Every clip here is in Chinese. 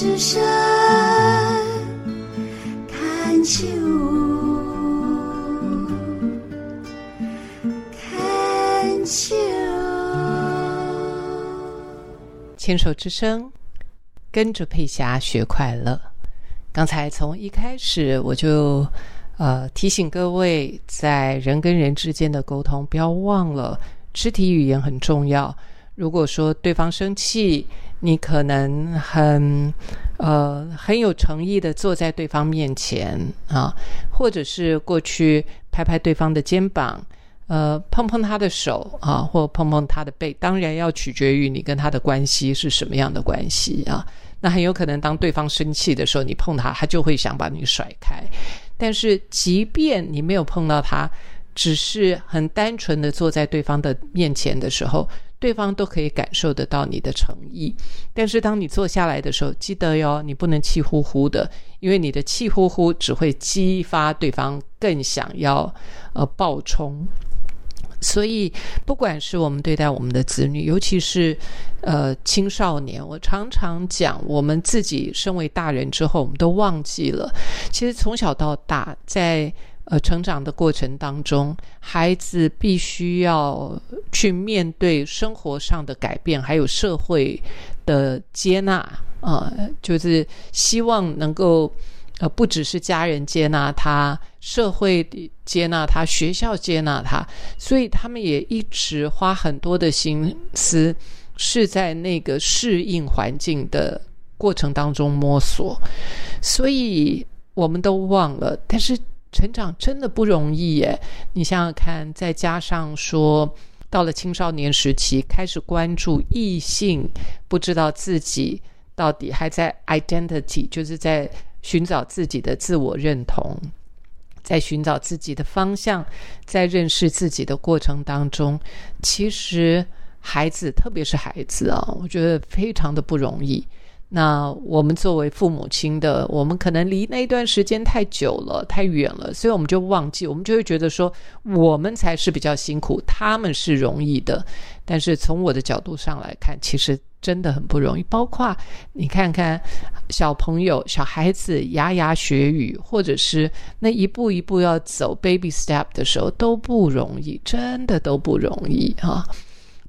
之声看秋，看秋。牵手之声，跟着佩霞学快乐。刚才从一开始我就呃提醒各位，在人跟人之间的沟通，不要忘了肢体语言很重要。如果说对方生气，你可能很呃很有诚意的坐在对方面前啊，或者是过去拍拍对方的肩膀，呃碰碰他的手啊，或碰碰他的背，当然要取决于你跟他的关系是什么样的关系啊。那很有可能当对方生气的时候，你碰他，他就会想把你甩开。但是即便你没有碰到他，只是很单纯的坐在对方的面前的时候。对方都可以感受得到你的诚意，但是当你坐下来的时候，记得哟，你不能气呼呼的，因为你的气呼呼只会激发对方更想要呃爆冲。所以，不管是我们对待我们的子女，尤其是呃青少年，我常常讲，我们自己身为大人之后，我们都忘记了，其实从小到大在。呃，成长的过程当中，孩子必须要去面对生活上的改变，还有社会的接纳啊，就是希望能够呃，不只是家人接纳他，社会接纳他，学校接纳他，所以他们也一直花很多的心思，是在那个适应环境的过程当中摸索，所以我们都忘了，但是。成长真的不容易耶！你想想看，再加上说，到了青少年时期，开始关注异性，不知道自己到底还在 identity，就是在寻找自己的自我认同，在寻找自己的方向，在认识自己的过程当中，其实孩子，特别是孩子啊，我觉得非常的不容易。那我们作为父母亲的，我们可能离那一段时间太久了、太远了，所以我们就忘记，我们就会觉得说，我们才是比较辛苦，他们是容易的。但是从我的角度上来看，其实真的很不容易。包括你看看小朋友、小孩子牙牙学语，或者是那一步一步要走 baby step 的时候，都不容易，真的都不容易啊。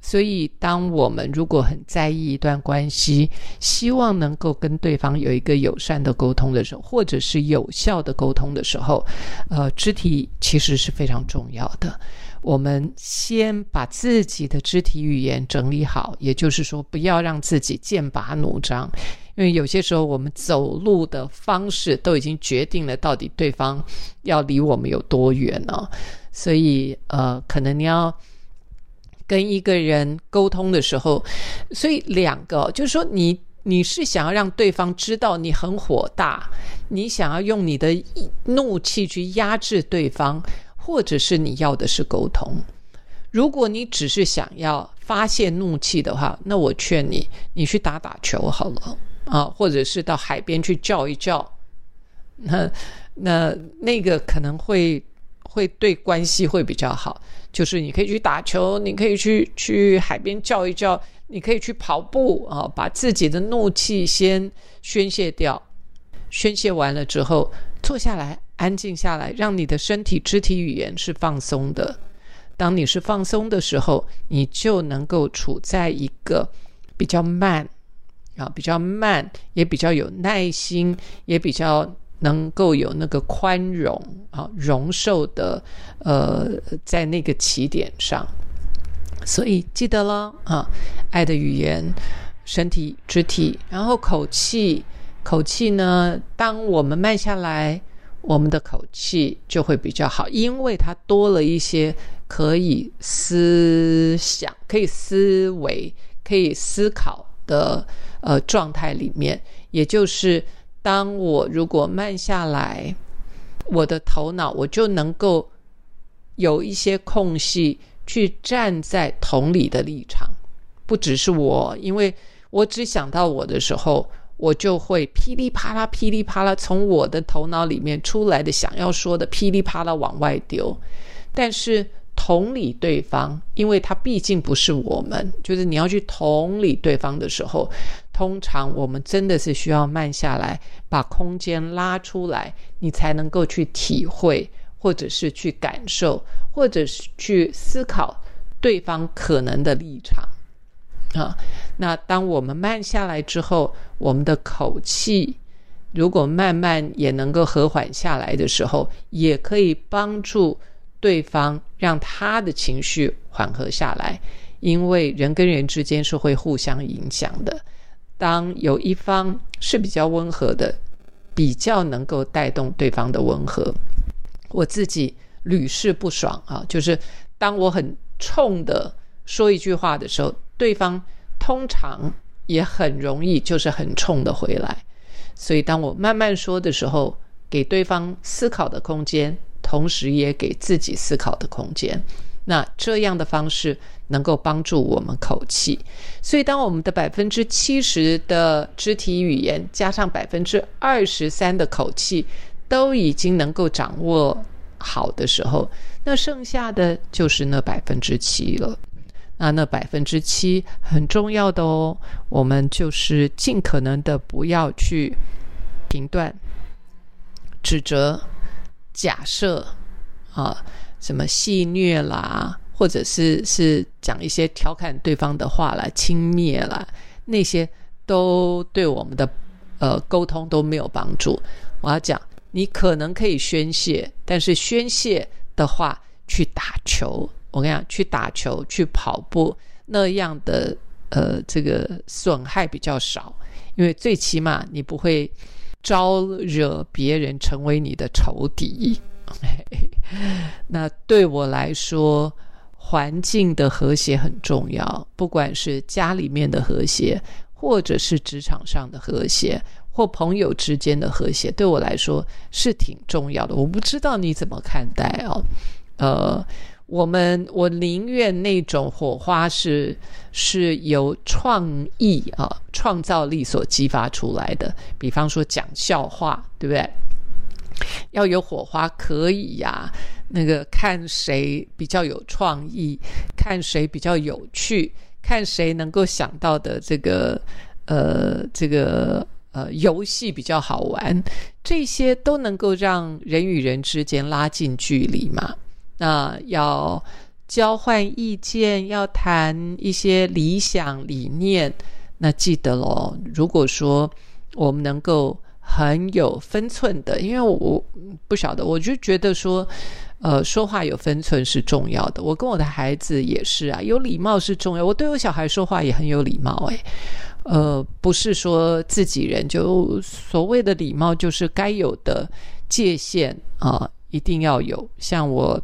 所以，当我们如果很在意一段关系，希望能够跟对方有一个友善的沟通的时候，或者是有效的沟通的时候，呃，肢体其实是非常重要的。我们先把自己的肢体语言整理好，也就是说，不要让自己剑拔弩张，因为有些时候我们走路的方式都已经决定了到底对方要离我们有多远了。所以，呃，可能你要。跟一个人沟通的时候，所以两个就是说，你你是想要让对方知道你很火大，你想要用你的怒气去压制对方，或者是你要的是沟通。如果你只是想要发泄怒气的话，那我劝你，你去打打球好了啊，或者是到海边去叫一叫，那那那个可能会。会对关系会比较好，就是你可以去打球，你可以去去海边叫一叫，你可以去跑步啊，把自己的怒气先宣泄掉。宣泄完了之后，坐下来，安静下来，让你的身体肢体语言是放松的。当你是放松的时候，你就能够处在一个比较慢啊，比较慢，也比较有耐心，也比较。能够有那个宽容啊，容受的，呃，在那个起点上，所以记得了啊，爱的语言，身体、肢体，然后口气，口气呢，当我们慢下来，我们的口气就会比较好，因为它多了一些可以思想、可以思维、可以思考的呃状态里面，也就是。当我如果慢下来，我的头脑我就能够有一些空隙去站在同理的立场，不只是我，因为我只想到我的时候，我就会噼里啪啦、噼里啪啦从我的头脑里面出来的想要说的噼里啪啦往外丢，但是。同理对方，因为他毕竟不是我们，就是你要去同理对方的时候，通常我们真的是需要慢下来，把空间拉出来，你才能够去体会，或者是去感受，或者是去思考对方可能的立场啊。那当我们慢下来之后，我们的口气如果慢慢也能够和缓下来的时候，也可以帮助对方让他的情绪缓和下来。因为人跟人之间是会互相影响的。当有一方是比较温和的，比较能够带动对方的温和。我自己屡试不爽啊，就是当我很冲的说一句话的时候，对方通常也很容易就是很冲的回来。所以当我慢慢说的时候，给对方思考的空间，同时也给自己思考的空间。那这样的方式能够帮助我们口气，所以当我们的百分之七十的肢体语言加上百分之二十三的口气都已经能够掌握好的时候，那剩下的就是那百分之七了。那那百分之七很重要的哦，我们就是尽可能的不要去评断、指责、假设啊。什么戏谑啦，或者是是讲一些调侃对方的话啦，轻蔑啦，那些都对我们的呃沟通都没有帮助。我要讲，你可能可以宣泄，但是宣泄的话，去打球，我跟你讲，去打球、去跑步那样的呃这个损害比较少，因为最起码你不会招惹别人成为你的仇敌。那对我来说，环境的和谐很重要。不管是家里面的和谐，或者是职场上的和谐，或朋友之间的和谐，对我来说是挺重要的。我不知道你怎么看待哦。呃，我们我宁愿那种火花是是由创意啊、创造力所激发出来的。比方说讲笑话，对不对？要有火花可以呀，那个看谁比较有创意，看谁比较有趣，看谁能够想到的这个呃这个呃游戏比较好玩，这些都能够让人与人之间拉近距离嘛。那要交换意见，要谈一些理想理念，那记得喽。如果说我们能够。很有分寸的，因为我不晓得，我就觉得说，呃，说话有分寸是重要的。我跟我的孩子也是啊，有礼貌是重要。我对我小孩说话也很有礼貌，诶，呃，不是说自己人就所谓的礼貌，就是该有的界限啊，一定要有。像我，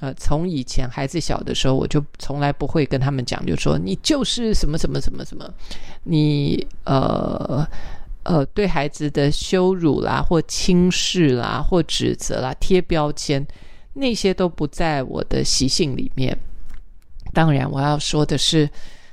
呃，从以前孩子小的时候，我就从来不会跟他们讲，就说你就是什么什么什么什么，你呃。呃，对孩子的羞辱啦，或轻视啦，或指责啦，贴标签，那些都不在我的习性里面。当然，我要说的是，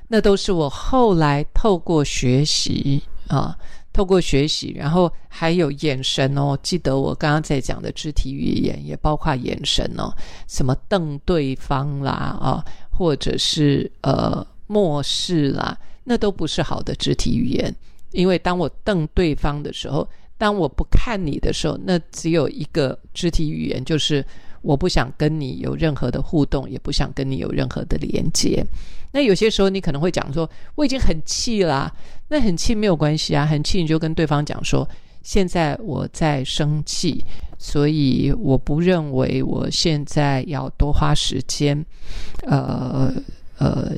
那都是我后来透过学习啊，透过学习，然后还有眼神哦。记得我刚刚在讲的肢体语言，也包括眼神哦，什么瞪对方啦啊，或者是呃漠视啦，那都不是好的肢体语言。因为当我瞪对方的时候，当我不看你的时候，那只有一个肢体语言，就是我不想跟你有任何的互动，也不想跟你有任何的连接。那有些时候你可能会讲说，我已经很气啦，那很气没有关系啊，很气你就跟对方讲说，现在我在生气，所以我不认为我现在要多花时间，呃呃，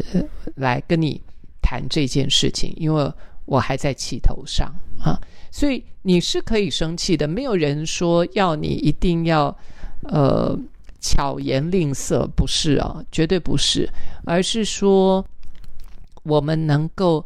来跟你谈这件事情，因为。我还在气头上啊，所以你是可以生气的，没有人说要你一定要呃巧言令色，不是啊，绝对不是，而是说我们能够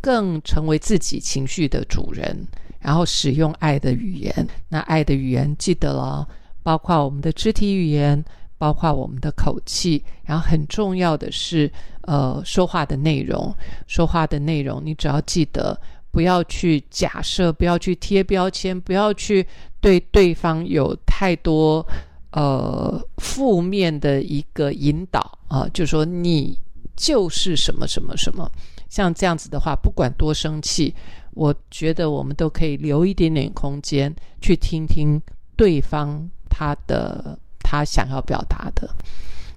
更成为自己情绪的主人，然后使用爱的语言。那爱的语言记得了，包括我们的肢体语言，包括我们的口气，然后很重要的是。呃，说话的内容，说话的内容，你只要记得，不要去假设，不要去贴标签，不要去对对方有太多呃负面的一个引导啊，就说你就是什么什么什么，像这样子的话，不管多生气，我觉得我们都可以留一点点空间去听听对方他的他想要表达的。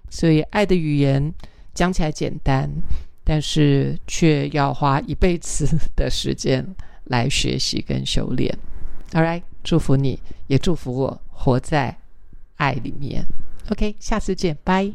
所以，爱的语言讲起来简单，但是却要花一辈子的时间来学习跟修炼。All right，祝福你，也祝福我活在爱里面。OK，下次见，拜。